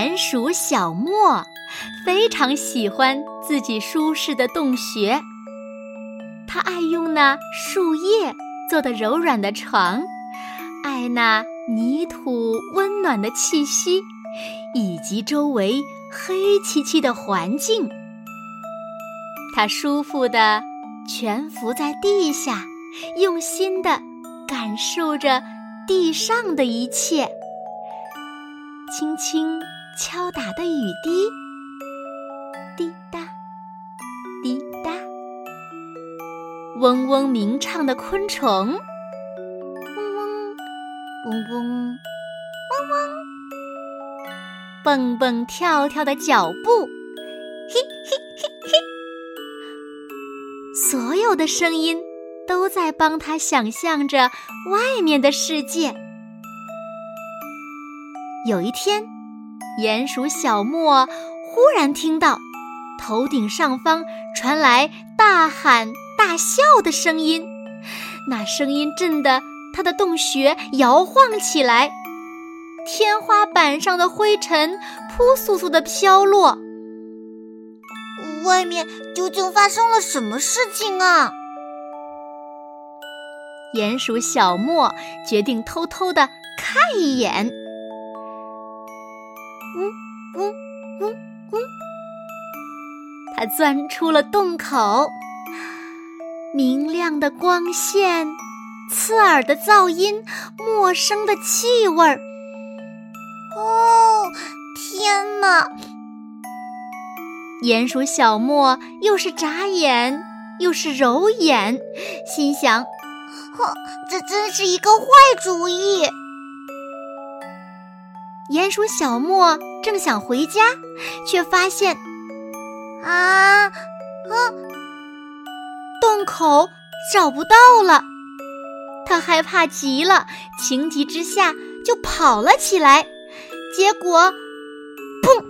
鼹鼠小莫非常喜欢自己舒适的洞穴，他爱用那树叶做的柔软的床，爱那泥土温暖的气息，以及周围黑漆漆的环境。他舒服地蜷伏在地下，用心地感受着地上的一切，轻轻。敲打的雨滴，滴答滴答；嗡嗡鸣唱的昆虫，嗡嗡嗡嗡嗡嗡；蹦蹦跳跳的脚步，嘿嘿嘿嘿。所有的声音都在帮他想象着外面的世界。有一天。鼹鼠小莫忽然听到头顶上方传来大喊大笑的声音，那声音震得他的洞穴摇晃起来，天花板上的灰尘扑簌簌的飘落。外面究竟发生了什么事情啊？鼹鼠小莫决定偷偷的看一眼。钻出了洞口，明亮的光线，刺耳的噪音，陌生的气味儿。哦，天哪！鼹鼠小莫又是眨眼又是揉眼，心想：哼，这真是一个坏主意。鼹鼠小莫正想回家，却发现，啊，啊，洞口找不到了。他害怕极了，情急之下就跑了起来，结果，砰，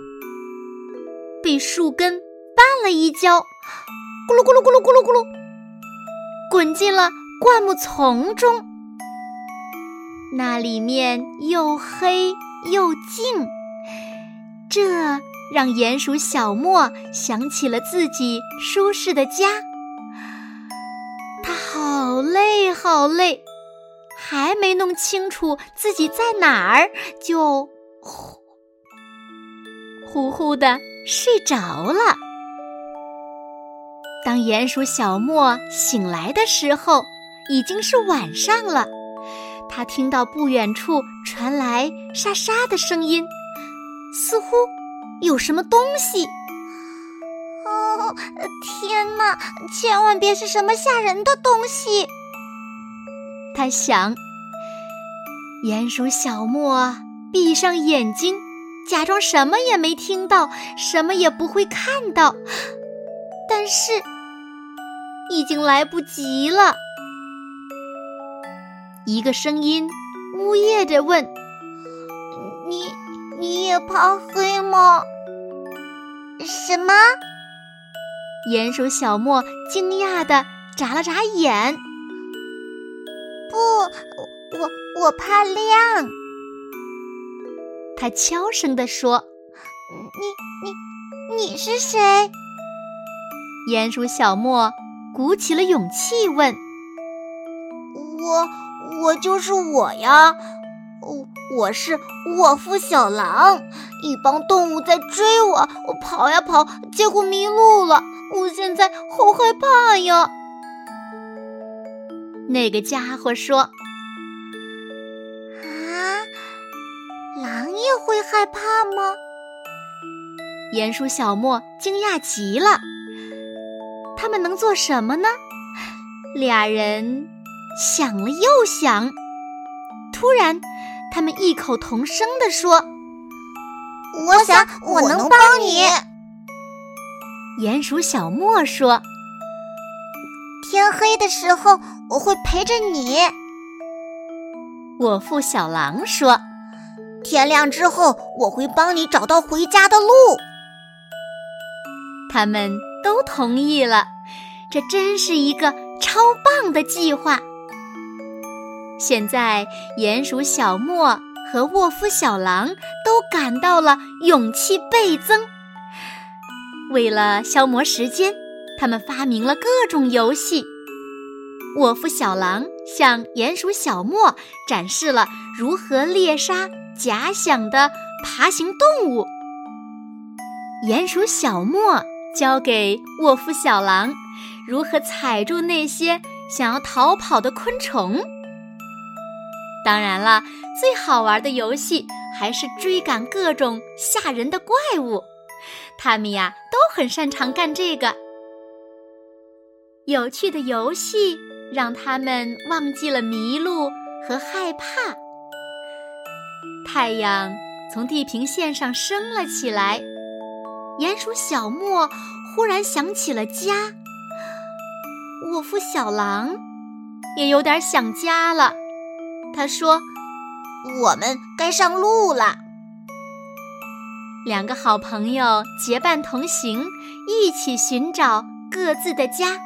被树根绊了一跤，咕噜咕噜咕噜咕噜咕噜，滚进了灌木丛中。那里面又黑。又静，这让鼹鼠小莫想起了自己舒适的家。他好累，好累，还没弄清楚自己在哪儿，就呼呼呼的睡着了。当鼹鼠小莫醒来的时候，已经是晚上了。他听到不远处传来沙沙的声音，似乎有什么东西。哦，天哪！千万别是什么吓人的东西！他想。鼹鼠小莫闭上眼睛，假装什么也没听到，什么也不会看到。但是，已经来不及了。一个声音呜咽着问：“你你也怕黑吗？”什么？鼹鼠小莫惊讶的眨了眨眼。不，我我怕亮。他悄声地说：“你你你是谁？”鼹鼠小莫鼓起了勇气问：“我。”我就是我呀，我我是沃夫小狼，一帮动物在追我，我跑呀跑，结果迷路了，我现在好害怕呀。那个家伙说：“啊，狼也会害怕吗？”鼹鼠小莫惊讶极了。他们能做什么呢？俩人。想了又想，突然，他们异口同声地说：“我想我能帮你。”鼹鼠小莫说：“天黑的时候，我会陪着你。”我父小狼说：“天亮之后，我会帮你找到回家的路。”他们都同意了，这真是一个超棒的计划。现在，鼹鼠小莫和沃夫小狼都感到了勇气倍增。为了消磨时间，他们发明了各种游戏。沃夫小狼向鼹鼠小莫展示了如何猎杀假想的爬行动物。鼹鼠小莫。教给沃夫小狼如何踩住那些想要逃跑的昆虫。当然了，最好玩的游戏还是追赶各种吓人的怪物。他们呀都很擅长干这个。有趣的游戏让他们忘记了迷路和害怕。太阳从地平线上升了起来。鼹鼠小莫忽然想起了家，沃夫小狼也有点想家了。他说：“我们该上路了。”两个好朋友结伴同行，一起寻找各自的家。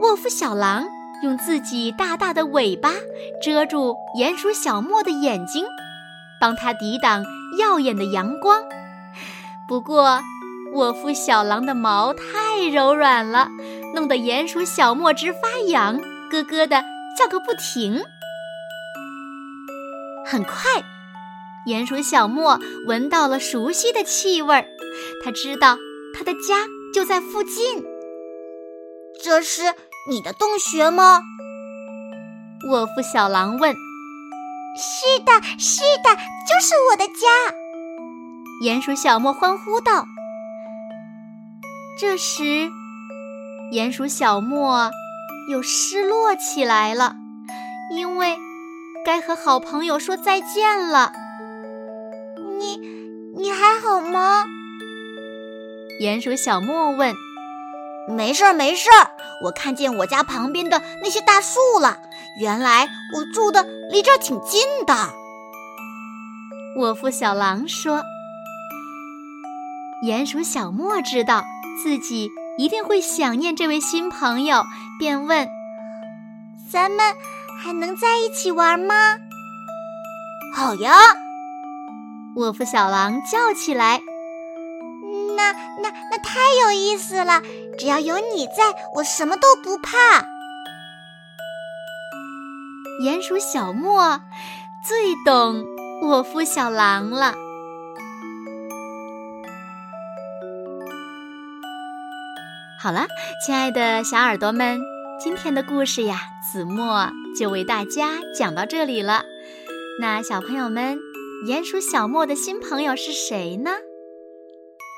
沃夫小狼用自己大大的尾巴遮住鼹鼠小莫的眼睛，帮他抵挡耀眼的阳光。不过，沃夫小狼的毛太柔软了，弄得鼹鼠小莫直发痒，咯咯的叫个不停。很快，鼹鼠小莫闻到了熟悉的气味儿，他知道他的家就在附近。这是你的洞穴吗？沃夫小狼问。是的，是的，就是我的家。鼹鼠小莫欢呼道：“这时，鼹鼠小莫又失落起来了，因为该和好朋友说再见了。你，你还好吗？”鼹鼠小莫问。“没事儿，没事儿，我看见我家旁边的那些大树了。原来我住的离这儿挺近的。”沃夫小狼说。鼹鼠小莫知道自己一定会想念这位新朋友，便问：“咱们还能在一起玩吗？”“好呀！”沃夫小狼叫起来。“那、那、那太有意思了！只要有你在，我什么都不怕。”鼹鼠小莫最懂沃夫小狼了。好了，亲爱的小耳朵们，今天的故事呀，子墨就为大家讲到这里了。那小朋友们，鼹鼠小莫的新朋友是谁呢？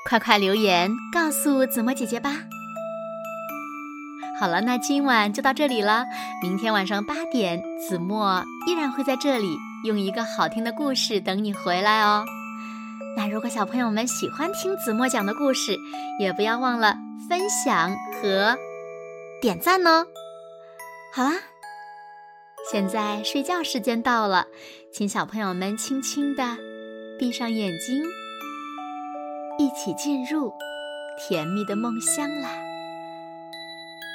快快留言告诉子墨姐姐吧。好了，那今晚就到这里了。明天晚上八点，子墨依然会在这里用一个好听的故事等你回来哦。那如果小朋友们喜欢听子墨讲的故事，也不要忘了。分享和点赞哦！好啦，现在睡觉时间到了，请小朋友们轻轻的闭上眼睛，一起进入甜蜜的梦乡啦！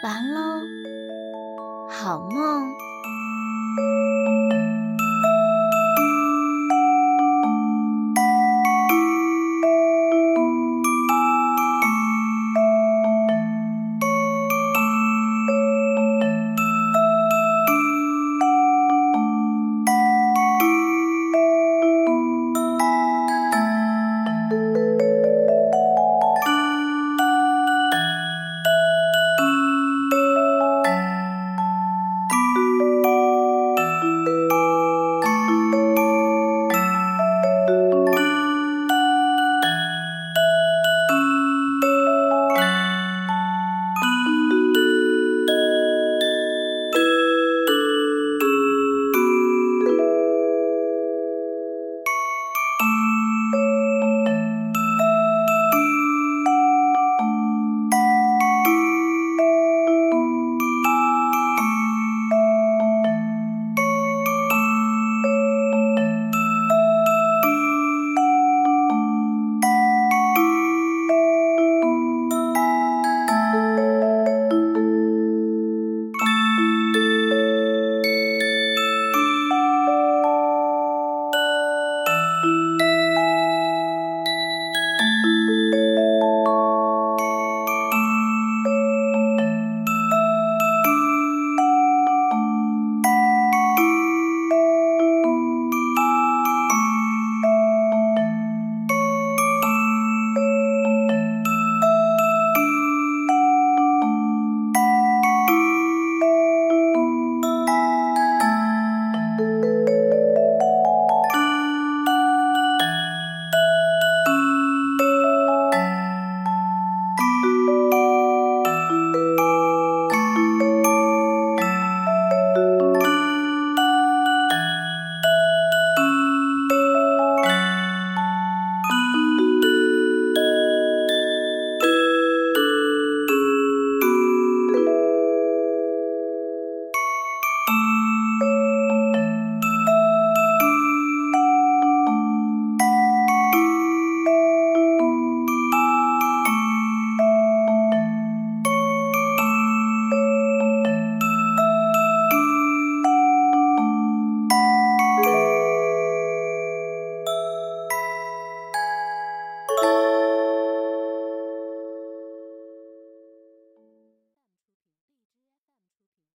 完喽，好梦。